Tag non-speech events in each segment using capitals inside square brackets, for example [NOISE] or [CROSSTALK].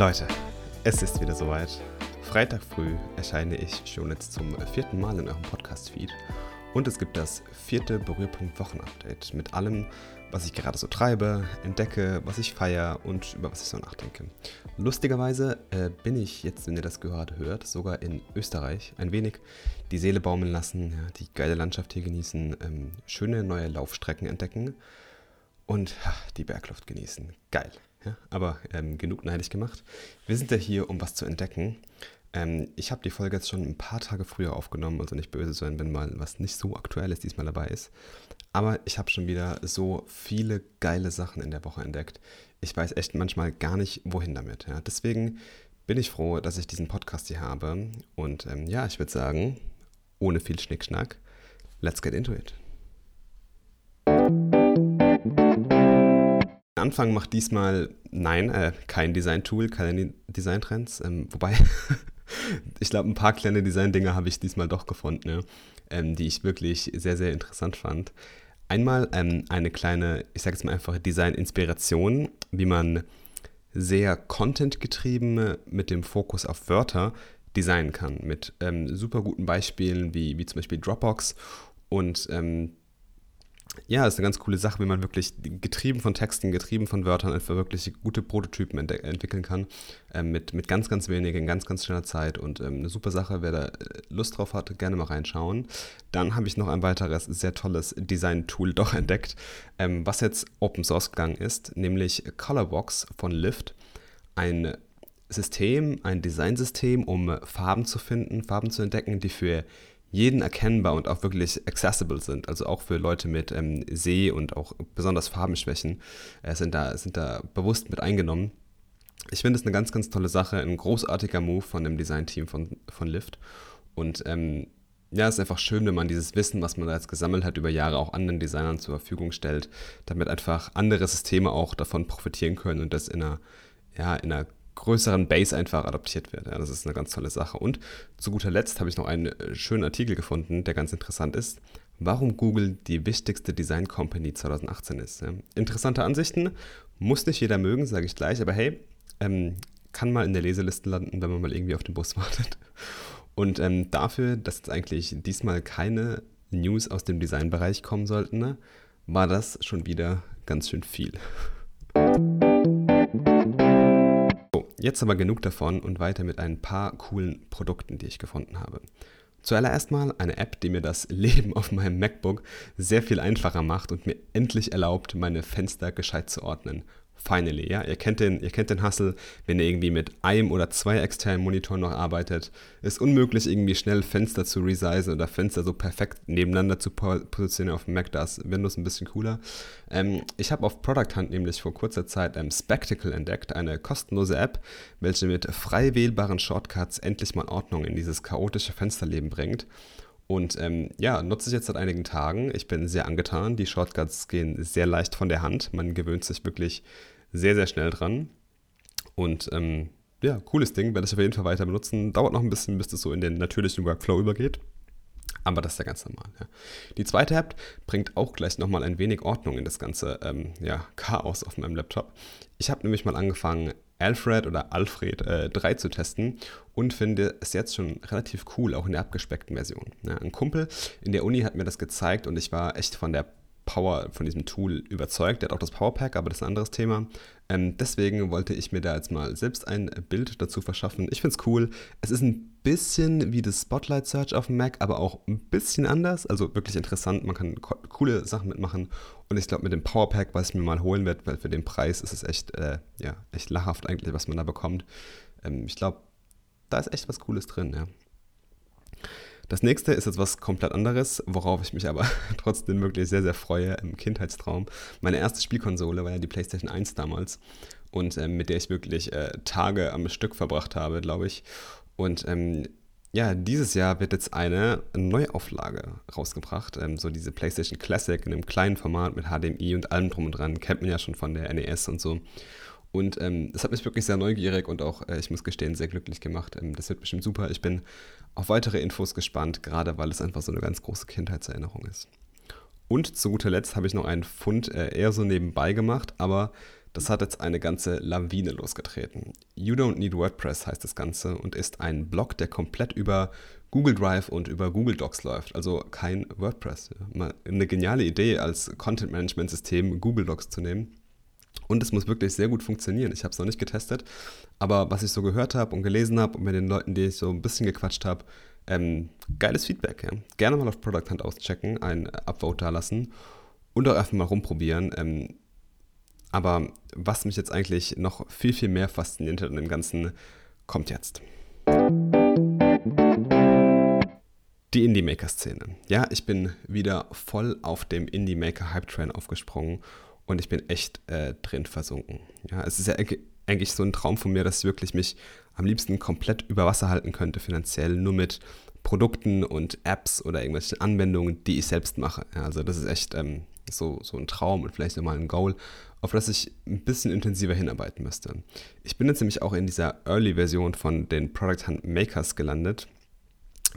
Leute, es ist wieder soweit. Freitag früh erscheine ich schon jetzt zum vierten Mal in eurem Podcast-Feed. Und es gibt das vierte Berührpunkt-Wochen-Update mit allem, was ich gerade so treibe, entdecke, was ich feiere und über was ich so nachdenke. Lustigerweise äh, bin ich jetzt, wenn ihr das gerade hört, sogar in Österreich ein wenig die Seele baumeln lassen, ja, die geile Landschaft hier genießen, ähm, schöne neue Laufstrecken entdecken und ha, die Bergluft genießen. Geil. Ja? Aber ähm, genug neidig gemacht. Wir sind ja hier, um was zu entdecken. Ähm, ich habe die Folge jetzt schon ein paar Tage früher aufgenommen, also nicht böse sein, wenn mal was nicht so aktuelles diesmal dabei ist. Aber ich habe schon wieder so viele geile Sachen in der Woche entdeckt. Ich weiß echt manchmal gar nicht, wohin damit. Ja. Deswegen bin ich froh, dass ich diesen Podcast hier habe. Und ähm, ja, ich würde sagen, ohne viel Schnickschnack, let's get into it. Anfang macht diesmal, nein, äh, kein Design-Tool, keine Design-Trends. Ähm, wobei, [LAUGHS] ich glaube, ein paar kleine Design-Dinge habe ich diesmal doch gefunden, ja, ähm, die ich wirklich sehr, sehr interessant fand. Einmal ähm, eine kleine, ich sage jetzt mal einfach Design-Inspiration, wie man sehr content-getrieben mit dem Fokus auf Wörter designen kann. Mit ähm, super guten Beispielen wie, wie zum Beispiel Dropbox und ähm, ja, ist eine ganz coole Sache, wie man wirklich getrieben von Texten, getrieben von Wörtern einfach wirklich gute Prototypen ent entwickeln kann. Ähm, mit, mit ganz, ganz wenig, in ganz, ganz schneller Zeit. Und ähm, eine super Sache, wer da äh, Lust drauf hat, gerne mal reinschauen. Dann habe ich noch ein weiteres sehr tolles Design-Tool doch entdeckt, ähm, was jetzt Open Source gegangen ist, nämlich Colorbox von Lyft. Ein System, ein Designsystem, um Farben zu finden, Farben zu entdecken, die für jeden erkennbar und auch wirklich accessible sind. Also auch für Leute mit ähm, Seh- und auch besonders Farbenschwächen äh, sind, da, sind da bewusst mit eingenommen. Ich finde es eine ganz, ganz tolle Sache, ein großartiger Move von dem Designteam von, von Lyft. Und ähm, ja, es ist einfach schön, wenn man dieses Wissen, was man da jetzt gesammelt hat, über Jahre auch anderen Designern zur Verfügung stellt, damit einfach andere Systeme auch davon profitieren können und das in einer, ja, in einer größeren Base einfach adaptiert wird. Ja, das ist eine ganz tolle Sache. Und zu guter Letzt habe ich noch einen äh, schönen Artikel gefunden, der ganz interessant ist. Warum Google die wichtigste Design Company 2018 ist. Ja. Interessante Ansichten, muss nicht jeder mögen, sage ich gleich, aber hey, ähm, kann mal in der Leseliste landen, wenn man mal irgendwie auf den Bus [LAUGHS] wartet. Und ähm, dafür, dass jetzt eigentlich diesmal keine News aus dem Designbereich kommen sollten, ne, war das schon wieder ganz schön viel. Jetzt aber genug davon und weiter mit ein paar coolen Produkten, die ich gefunden habe. Zuallererst mal eine App, die mir das Leben auf meinem MacBook sehr viel einfacher macht und mir endlich erlaubt, meine Fenster gescheit zu ordnen finally, ja. Ihr kennt den, ihr kennt den Hustle, wenn ihr irgendwie mit einem oder zwei externen Monitoren noch arbeitet. Ist unmöglich, irgendwie schnell Fenster zu resizen oder Fenster so perfekt nebeneinander zu positionieren auf dem Mac. Da ist Windows ein bisschen cooler. Ähm, ich habe auf Product Hunt nämlich vor kurzer Zeit ähm, Spectacle entdeckt, eine kostenlose App, welche mit frei wählbaren Shortcuts endlich mal Ordnung in dieses chaotische Fensterleben bringt. Und ähm, ja, nutze ich jetzt seit einigen Tagen. Ich bin sehr angetan. Die Shortcuts gehen sehr leicht von der Hand. Man gewöhnt sich wirklich sehr, sehr schnell dran. Und ähm, ja, cooles Ding, werde ich auf jeden Fall weiter benutzen. Dauert noch ein bisschen, bis das so in den natürlichen Workflow übergeht. Aber das ist ja ganz normal. Ja. Die zweite App bringt auch gleich nochmal ein wenig Ordnung in das ganze ähm, ja, Chaos auf meinem Laptop. Ich habe nämlich mal angefangen, Alfred oder Alfred äh, 3 zu testen und finde es jetzt schon relativ cool, auch in der abgespeckten Version. Ja, ein Kumpel in der Uni hat mir das gezeigt und ich war echt von der Power von diesem Tool überzeugt. Der hat auch das Powerpack, aber das ist ein anderes Thema. Ähm, deswegen wollte ich mir da jetzt mal selbst ein Bild dazu verschaffen. Ich finde es cool. Es ist ein bisschen wie das Spotlight Search auf dem Mac, aber auch ein bisschen anders. Also wirklich interessant. Man kann co coole Sachen mitmachen. Und ich glaube, mit dem Powerpack, was ich mir mal holen werde, weil für den Preis ist es echt, äh, ja, echt lachhaft eigentlich, was man da bekommt. Ähm, ich glaube, da ist echt was Cooles drin, ja. Das nächste ist jetzt was komplett anderes, worauf ich mich aber [LAUGHS] trotzdem wirklich sehr, sehr freue im Kindheitstraum. Meine erste Spielkonsole war ja die PlayStation 1 damals und ähm, mit der ich wirklich äh, Tage am Stück verbracht habe, glaube ich. Und ähm, ja, dieses Jahr wird jetzt eine Neuauflage rausgebracht. Ähm, so diese PlayStation Classic in einem kleinen Format mit HDMI und allem drum und dran. Kennt man ja schon von der NES und so. Und ähm, das hat mich wirklich sehr neugierig und auch, äh, ich muss gestehen, sehr glücklich gemacht. Ähm, das wird bestimmt super. Ich bin auf weitere Infos gespannt, gerade weil es einfach so eine ganz große Kindheitserinnerung ist. Und zu guter Letzt habe ich noch einen Fund äh, eher so nebenbei gemacht, aber das hat jetzt eine ganze Lawine losgetreten. You Don't Need WordPress heißt das Ganze und ist ein Blog, der komplett über Google Drive und über Google Docs läuft. Also kein WordPress. Eine geniale Idee, als Content-Management-System Google Docs zu nehmen. Und es muss wirklich sehr gut funktionieren. Ich habe es noch nicht getestet, aber was ich so gehört habe und gelesen habe und mit den Leuten, die ich so ein bisschen gequatscht habe, ähm, geiles Feedback. Ja. Gerne mal auf Product Hunt auschecken, ein Upvote da lassen und auch einfach mal rumprobieren. Ähm, aber was mich jetzt eigentlich noch viel, viel mehr fasziniert hat an dem Ganzen, kommt jetzt. Die Indie-Maker-Szene. Ja, ich bin wieder voll auf dem Indie-Maker-Hype-Train aufgesprungen und ich bin echt äh, drin versunken. Ja, es ist ja eigentlich so ein Traum von mir, dass ich wirklich mich am liebsten komplett über Wasser halten könnte, finanziell, nur mit Produkten und Apps oder irgendwelchen Anwendungen, die ich selbst mache. Ja, also das ist echt ähm, so, so ein Traum und vielleicht nochmal ein Goal, auf das ich ein bisschen intensiver hinarbeiten müsste. Ich bin jetzt nämlich auch in dieser Early-Version von den Product Hunt Makers gelandet.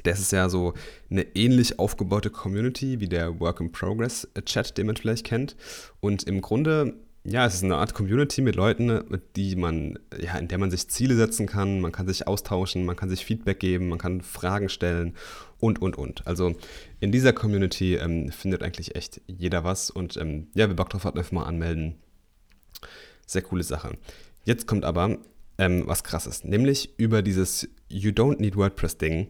Das ist ja so eine ähnlich aufgebaute Community wie der Work in Progress Chat, den man vielleicht kennt. Und im Grunde, ja, es ist eine Art Community mit Leuten, die man, ja, in der man sich Ziele setzen kann, man kann sich austauschen, man kann sich Feedback geben, man kann Fragen stellen und, und, und. Also in dieser Community ähm, findet eigentlich echt jeder was. Und ähm, ja, wer Bock drauf hat, einfach mal anmelden. Sehr coole Sache. Jetzt kommt aber ähm, was krasses, nämlich über dieses You Don't Need WordPress Ding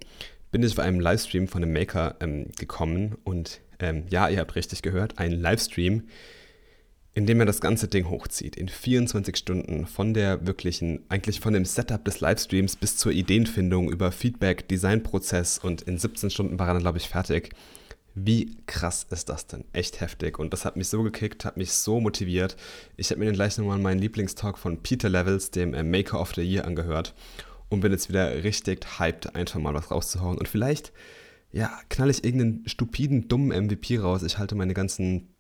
bin ich bei einem Livestream von einem Maker ähm, gekommen und ähm, ja, ihr habt richtig gehört, ein Livestream, in dem er das ganze Ding hochzieht, in 24 Stunden von der wirklichen, eigentlich von dem Setup des Livestreams bis zur Ideenfindung über Feedback, Designprozess und in 17 Stunden war er dann, glaube ich, fertig. Wie krass ist das denn? Echt heftig. Und das hat mich so gekickt, hat mich so motiviert. Ich habe mir dann gleich nochmal meinen Lieblingstalk von Peter Levels, dem äh, Maker of the Year, angehört und bin jetzt wieder richtig hyped, einfach mal was rauszuhauen. Und vielleicht, ja, knall ich irgendeinen stupiden, dummen MVP raus. Ich halte meine ganzen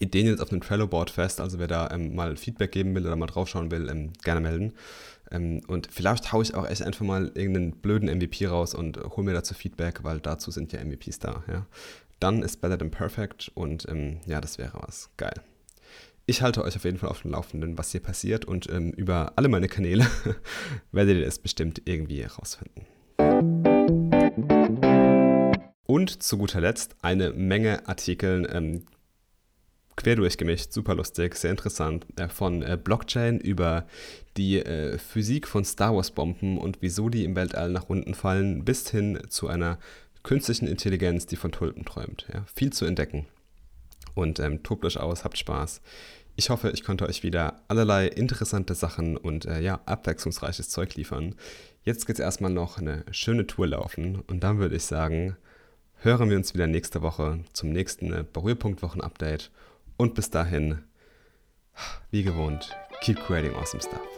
Ideen jetzt auf einem Trello-Board fest. Also wer da ähm, mal Feedback geben will oder mal draufschauen will, ähm, gerne melden. Ähm, und vielleicht haue ich auch echt einfach mal irgendeinen blöden MVP raus und hole mir dazu Feedback, weil dazu sind ja MVPs da. Ja. Dann ist better than perfect und ähm, ja, das wäre was. Geil. Ich halte euch auf jeden Fall auf dem Laufenden, was hier passiert und ähm, über alle meine Kanäle [LAUGHS] werdet ihr es bestimmt irgendwie herausfinden. Und zu guter Letzt eine Menge Artikel ähm, quer durchgemischt, super lustig, sehr interessant, äh, von äh, Blockchain über die äh, Physik von Star Wars Bomben und wieso die im Weltall nach unten fallen, bis hin zu einer künstlichen Intelligenz, die von Tulpen träumt. Ja, viel zu entdecken. Und ähm, tobt euch aus, habt Spaß. Ich hoffe, ich konnte euch wieder allerlei interessante Sachen und äh, ja, abwechslungsreiches Zeug liefern. Jetzt geht es erstmal noch eine schöne Tour laufen und dann würde ich sagen, hören wir uns wieder nächste Woche zum nächsten Berührpunkt-Wochen-Update und bis dahin, wie gewohnt, keep creating awesome stuff.